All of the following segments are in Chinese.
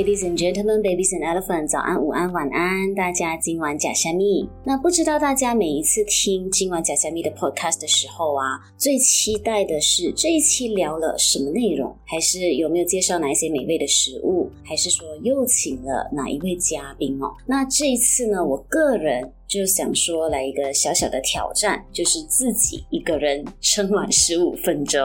Ladies and gentlemen, babies and elephants，早安、午安、晚安，大家今晚假虾米。那不知道大家每一次听今晚假虾米的 podcast 的时候啊，最期待的是这一期聊了什么内容，还是有没有介绍哪一些美味的食物，还是说又请了哪一位嘉宾哦？那这一次呢，我个人。就想说来一个小小的挑战，就是自己一个人撑完十五分钟。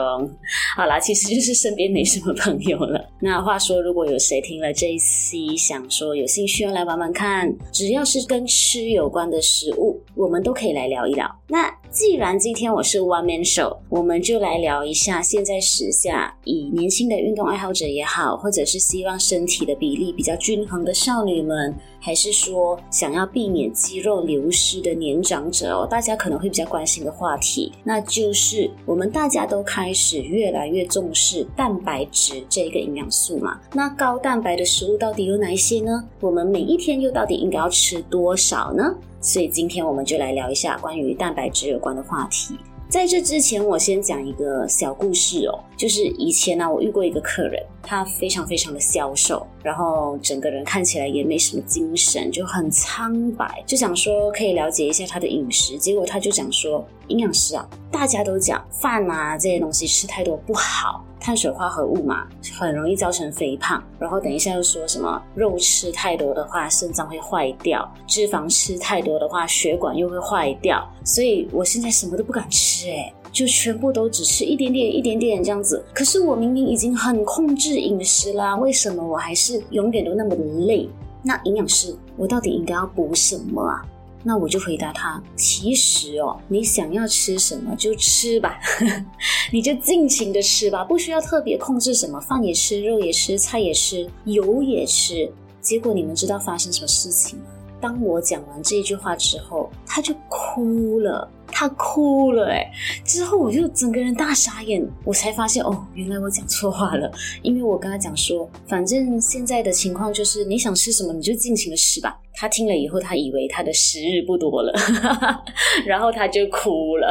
好啦，其实就是身边没什么朋友了。那话说，如果有谁听了这一期，想说有兴趣要来玩玩看，只要是跟吃有关的食物，我们都可以来聊一聊。那既然今天我是 One Man Show，我们就来聊一下现在时下以年轻的运动爱好者也好，或者是希望身体的比例比较均衡的少女们。还是说想要避免肌肉流流失的年长者哦，大家可能会比较关心的话题，那就是我们大家都开始越来越重视蛋白质这个营养素嘛。那高蛋白的食物到底有哪一些呢？我们每一天又到底应该要吃多少呢？所以今天我们就来聊一下关于蛋白质有关的话题。在这之前，我先讲一个小故事哦，就是以前呢、我遇过一个客人，他非常非常的消瘦，然后整个人看起来也没什么精神，就很苍白，就想说可以了解一下他的饮食，结果他就讲说，营养师啊，大家都讲饭啊这些东西吃太多不好。碳水化合物嘛，很容易造成肥胖。然后等一下又说什么肉吃太多的话，肾脏会坏掉；脂肪吃太多的话，血管又会坏掉。所以我现在什么都不敢吃，诶，就全部都只吃一点点、一点点这样子。可是我明明已经很控制饮食啦，为什么我还是永远都那么的累？那营养师，我到底应该要补什么啊？那我就回答他，其实哦，你想要吃什么就吃吧，你就尽情的吃吧，不需要特别控制什么，饭也吃，肉也吃，菜也吃，油也吃。结果你们知道发生什么事情吗？当我讲完这句话之后，他就哭了。他哭了哎，之后我就整个人大傻眼，我才发现哦，原来我讲错话了。因为我跟他讲说，反正现在的情况就是你想吃什么你就尽情的吃吧。他听了以后，他以为他的时日不多了，然后他就哭了。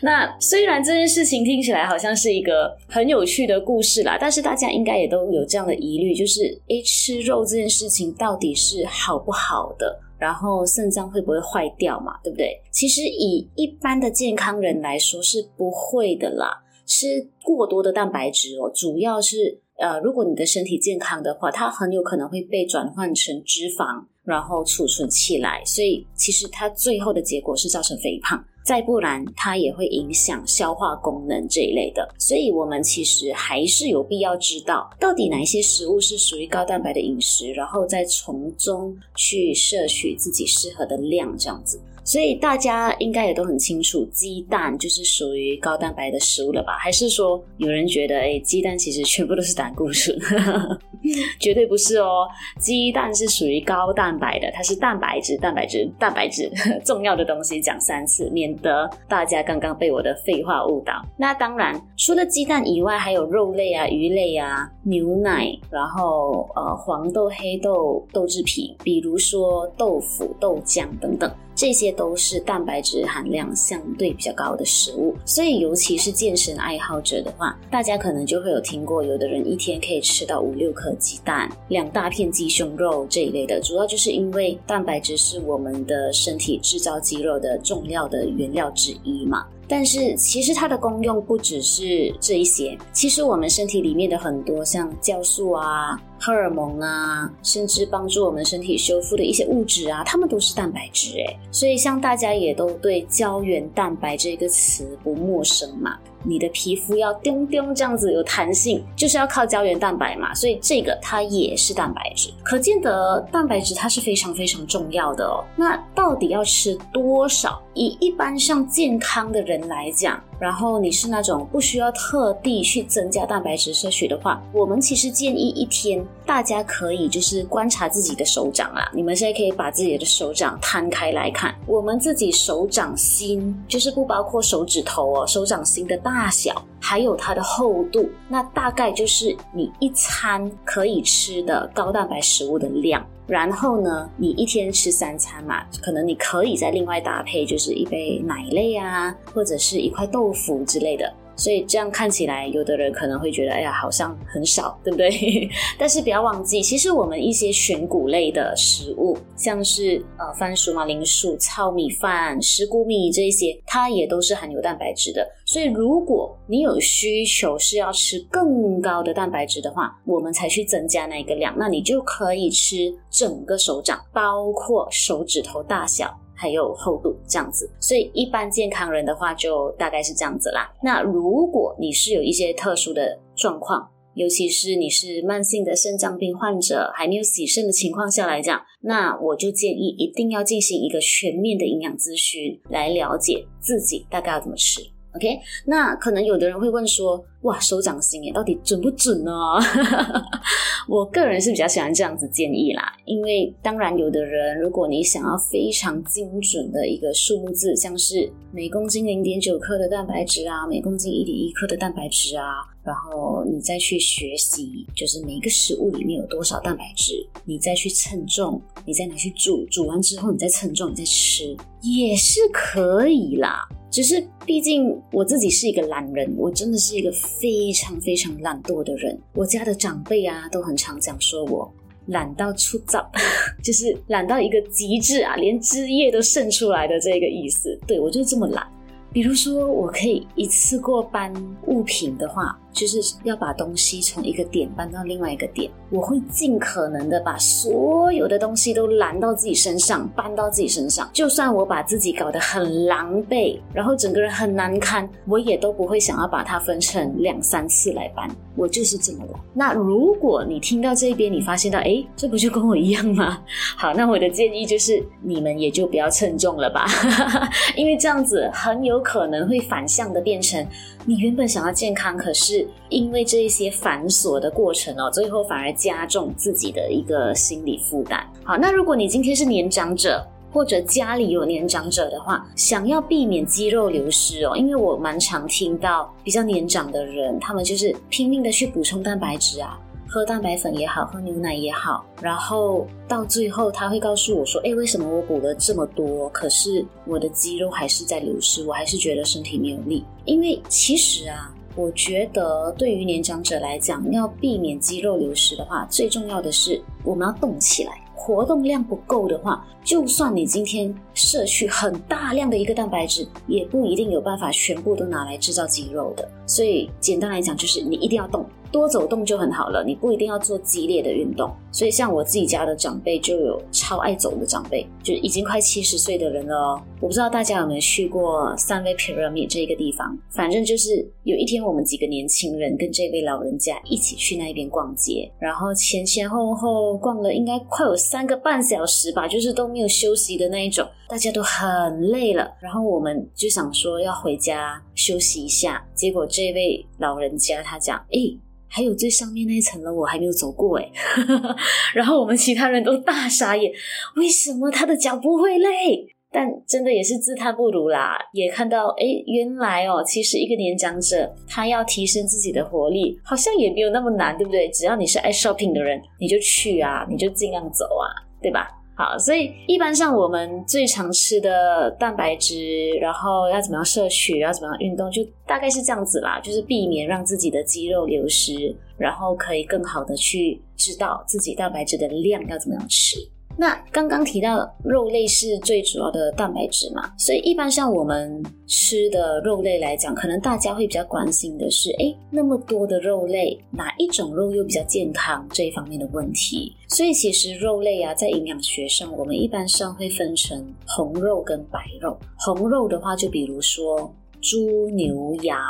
那虽然这件事情听起来好像是一个很有趣的故事啦，但是大家应该也都有这样的疑虑，就是诶，吃肉这件事情到底是好不好的？然后肾脏会不会坏掉嘛？对不对？其实以一般的健康人来说是不会的啦。吃过多的蛋白质哦，主要是呃，如果你的身体健康的话，它很有可能会被转换成脂肪，然后储存起来。所以其实它最后的结果是造成肥胖。再不然，它也会影响消化功能这一类的，所以我们其实还是有必要知道，到底哪一些食物是属于高蛋白的饮食，然后再从中去摄取自己适合的量，这样子。所以大家应该也都很清楚，鸡蛋就是属于高蛋白的食物了吧？还是说有人觉得，诶，鸡蛋其实全部都是胆固醇？绝对不是哦，鸡蛋是属于高蛋白的，它是蛋白质、蛋白质、蛋白质，重要的东西讲三次，免得大家刚刚被我的废话误导。那当然，除了鸡蛋以外，还有肉类啊、鱼类啊、牛奶，然后呃黄豆、黑豆、豆制品，比如说豆腐、豆浆等等。这些都是蛋白质含量相对比较高的食物，所以尤其是健身爱好者的话，大家可能就会有听过，有的人一天可以吃到五六颗鸡蛋、两大片鸡胸肉这一类的，主要就是因为蛋白质是我们的身体制造肌肉的重要的原料之一嘛。但是其实它的功用不只是这一些，其实我们身体里面的很多像酵素啊、荷尔蒙啊，甚至帮助我们身体修复的一些物质啊，它们都是蛋白质诶。所以像大家也都对胶原蛋白这个词不陌生嘛。你的皮肤要叮叮这样子有弹性，就是要靠胶原蛋白嘛，所以这个它也是蛋白质。可见得蛋白质它是非常非常重要的哦。那到底要吃多少？以一般上健康的人来讲，然后你是那种不需要特地去增加蛋白质摄取的话，我们其实建议一天大家可以就是观察自己的手掌啊，你们现在可以把自己的手掌摊开来看，我们自己手掌心就是不包括手指头哦，手掌心的大。小还有它的厚度，那大概就是你一餐可以吃的高蛋白食物的量。然后呢，你一天吃三餐嘛，可能你可以再另外搭配，就是一杯奶类啊，或者是一块豆腐之类的。所以这样看起来，有的人可能会觉得，哎呀，好像很少，对不对？但是不要忘记，其实我们一些选谷类的食物，像是呃番薯、马铃薯、糙米饭、石谷米这些，它也都是含有蛋白质的。所以如果你有需求是要吃更高的蛋白质的话，我们才去增加那个量，那你就可以吃整个手掌，包括手指头大小。还有厚度这样子，所以一般健康人的话就大概是这样子啦。那如果你是有一些特殊的状况，尤其是你是慢性的肾脏病患者，还没有洗肾的情况下来讲，那我就建议一定要进行一个全面的营养咨询，来了解自己大概要怎么吃。OK，那可能有的人会问说，哇，手掌心耶，到底准不准呢？我个人是比较喜欢这样子建议啦，因为当然有的人，如果你想要非常精准的一个数目字，像是每公斤零点九克的蛋白质啊，每公斤一点一克的蛋白质啊，然后你再去学习，就是每一个食物里面有多少蛋白质，你再去称重，你再拿去煮，煮完之后你再称重，你再吃，也是可以啦。只是，毕竟我自己是一个懒人，我真的是一个非常非常懒惰的人。我家的长辈啊，都很常讲说我懒到出糟，就是懒到一个极致啊，连汁液都渗出来的这个意思。对，我就这么懒。比如说，我可以一次过搬物品的话。就是要把东西从一个点搬到另外一个点，我会尽可能的把所有的东西都拦到自己身上，搬到自己身上。就算我把自己搞得很狼狈，然后整个人很难堪，我也都不会想要把它分成两三次来搬。我就是这么懒。那如果你听到这边，你发现到，诶，这不就跟我一样吗？好，那我的建议就是，你们也就不要称重了吧，因为这样子很有可能会反向的变成，你原本想要健康，可是。因为这一些繁琐的过程哦，最后反而加重自己的一个心理负担。好，那如果你今天是年长者，或者家里有年长者的话，想要避免肌肉流失哦，因为我蛮常听到比较年长的人，他们就是拼命的去补充蛋白质啊，喝蛋白粉也好，喝牛奶也好，然后到最后他会告诉我说：“诶，为什么我补了这么多，可是我的肌肉还是在流失，我还是觉得身体没有力？”因为其实啊。我觉得对于年长者来讲，要避免肌肉流失的话，最重要的是我们要动起来。活动量不够的话，就算你今天摄取很大量的一个蛋白质，也不一定有办法全部都拿来制造肌肉的。所以简单来讲，就是你一定要动。多走动就很好了，你不一定要做激烈的运动。所以像我自己家的长辈就有超爱走的长辈，就已经快七十岁的人了哦。我不知道大家有没有去过三位 Pyramid 这一个地方，反正就是有一天我们几个年轻人跟这位老人家一起去那边逛街，然后前前后后逛了应该快有三个半小时吧，就是都没有休息的那一种，大家都很累了。然后我们就想说要回家休息一下，结果这位老人家他讲，诶还有最上面那一层楼我还没有走过哎，然后我们其他人都大傻眼，为什么他的脚不会累？但真的也是自叹不如啦，也看到哎，原来哦，其实一个年长者他要提升自己的活力，好像也没有那么难，对不对？只要你是爱 shopping 的人，你就去啊，你就尽量走啊，对吧？好，所以一般像我们最常吃的蛋白质，然后要怎么样摄取，要怎么样运动，就大概是这样子啦，就是避免让自己的肌肉流失，然后可以更好的去知道自己蛋白质的量要怎么样吃。那刚刚提到肉类是最主要的蛋白质嘛，所以一般像我们吃的肉类来讲，可能大家会比较关心的是，诶，那么多的肉类，哪一种肉又比较健康这一方面的问题。所以其实肉类啊，在营养学上，我们一般上会分成红肉跟白肉。红肉的话，就比如说猪、牛、羊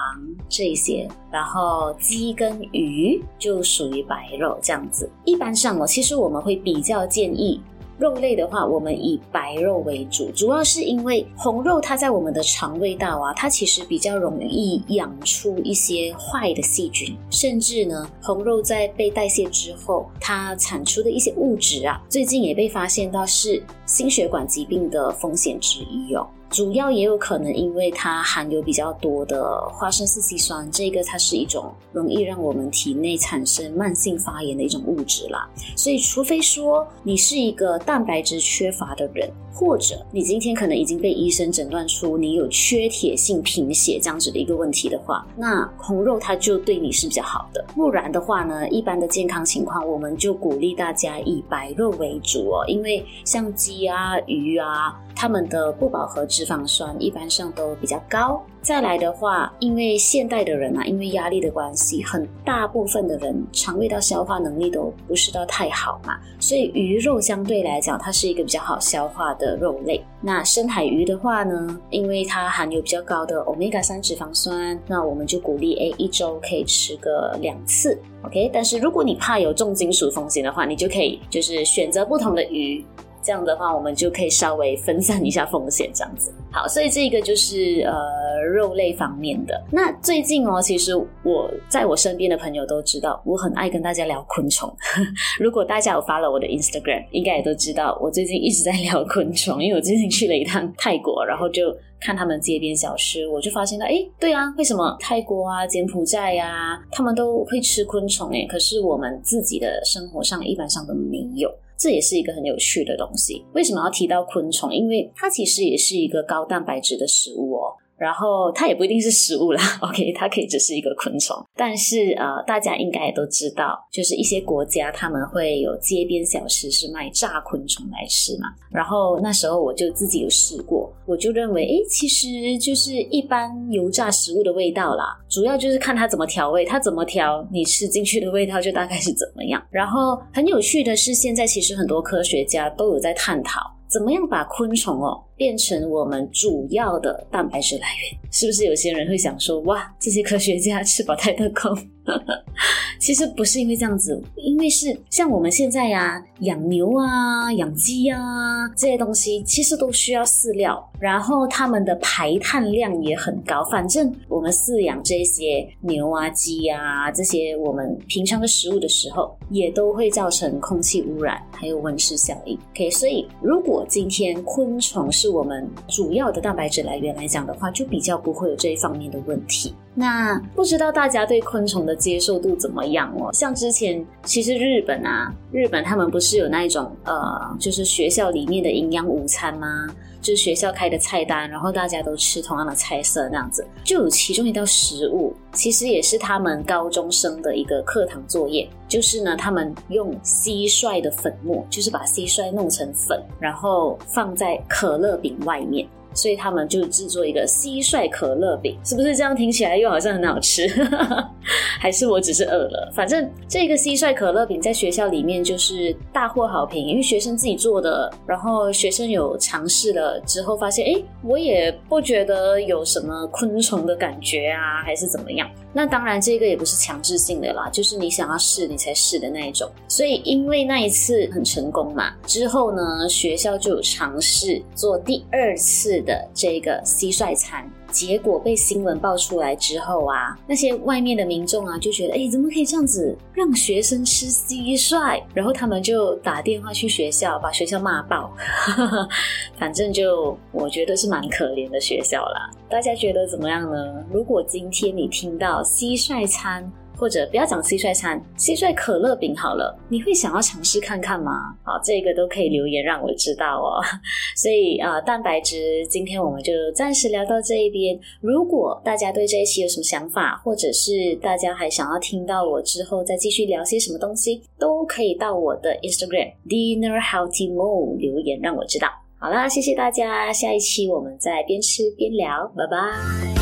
这些，然后鸡跟鱼就属于白肉这样子。一般上哦，其实我们会比较建议。肉类的话，我们以白肉为主，主要是因为红肉它在我们的肠胃道啊，它其实比较容易养出一些坏的细菌，甚至呢，红肉在被代谢之后，它产出的一些物质啊，最近也被发现到是心血管疾病的风险之一哦。主要也有可能因为它含有比较多的花生四烯酸，这个它是一种容易让我们体内产生慢性发炎的一种物质啦。所以，除非说你是一个蛋白质缺乏的人，或者你今天可能已经被医生诊断出你有缺铁性贫血这样子的一个问题的话，那红肉它就对你是比较好的。不然的话呢，一般的健康情况，我们就鼓励大家以白肉为主哦，因为像鸡啊、鱼啊。它们的不饱和脂脂肪酸一般上都比较高。再来的话，因为现代的人啊，因为压力的关系，很大部分的人肠胃道消化能力都不是到太好嘛，所以鱼肉相对来讲，它是一个比较好消化的肉类。那深海鱼的话呢，因为它含有比较高的 Omega 三脂肪酸，那我们就鼓励诶，一周可以吃个两次，OK。但是如果你怕有重金属风险的话，你就可以就是选择不同的鱼。这样的话，我们就可以稍微分散一下风险，这样子。好，所以这个就是呃肉类方面的。那最近哦，其实我在我身边的朋友都知道，我很爱跟大家聊昆虫。如果大家有发了我的 Instagram，应该也都知道，我最近一直在聊昆虫，因为我最近去了一趟泰国，然后就看他们街边小吃，我就发现到，哎，对啊，为什么泰国啊、柬埔寨呀、啊，他们都会吃昆虫？哎，可是我们自己的生活上一般上都没有。这也是一个很有趣的东西。为什么要提到昆虫？因为它其实也是一个高蛋白质的食物哦。然后它也不一定是食物啦，OK，它可以只是一个昆虫。但是呃，大家应该也都知道，就是一些国家他们会有街边小吃是卖炸昆虫来吃嘛。然后那时候我就自己有试过，我就认为，诶，其实就是一般油炸食物的味道啦，主要就是看它怎么调味，它怎么调，你吃进去的味道就大概是怎么样。然后很有趣的是，现在其实很多科学家都有在探讨。怎么样把昆虫哦变成我们主要的蛋白质来源？是不是有些人会想说，哇，这些科学家吃饱太得空？其实不是因为这样子，因为是像我们现在呀、养牛啊、养鸡啊这些东西，其实都需要饲料，然后它们的排碳量也很高。反正我们饲养这些牛啊、鸡啊这些我们平常的食物的时候，也都会造成空气污染，还有温室效应。OK，所以如果今天昆虫是我们主要的蛋白质来源来讲的话，就比较不会有这一方面的问题。那不知道大家对昆虫的接受度怎么样哦？像之前其实日本啊，日本他们不是有那一种呃，就是学校里面的营养午餐吗？就是学校开的菜单，然后大家都吃同样的菜色那样子，就有其中一道食物，其实也是他们高中生的一个课堂作业，就是呢，他们用蟋蟀的粉末，就是把蟋蟀弄成粉，然后放在可乐饼外面。所以他们就制作一个蟋蟀可乐饼，是不是这样听起来又好像很好吃？还是我只是饿了？反正这个蟋蟀可乐饼在学校里面就是大获好评，因为学生自己做的，然后学生有尝试了之后发现，诶，我也不觉得有什么昆虫的感觉啊，还是怎么样？那当然这个也不是强制性的啦，就是你想要试你才试的那一种。所以因为那一次很成功嘛，之后呢，学校就有尝试做第二次的这个蟋蟀餐，结果被新闻爆出来之后啊，那些外面的民众啊就觉得，诶，怎么可以这样子让学生吃蟋蟀？然后他们就打电话去学校，把学校骂爆。反正就我觉得是蛮可怜的学校啦。大家觉得怎么样呢？如果今天你听到蟋蟀餐，或者不要讲蟋蟀餐，蟋蟀可乐饼好了，你会想要尝试看看吗？好，这个都可以留言让我知道哦。所以啊、蛋白质，今天我们就暂时聊到这一边。如果大家对这一期有什么想法，或者是大家还想要听到我之后再继续聊些什么东西，都可以到我的 Instagram Dinner Healthy Mo 留言让我知道。好啦，谢谢大家，下一期我们再边吃边聊，拜拜。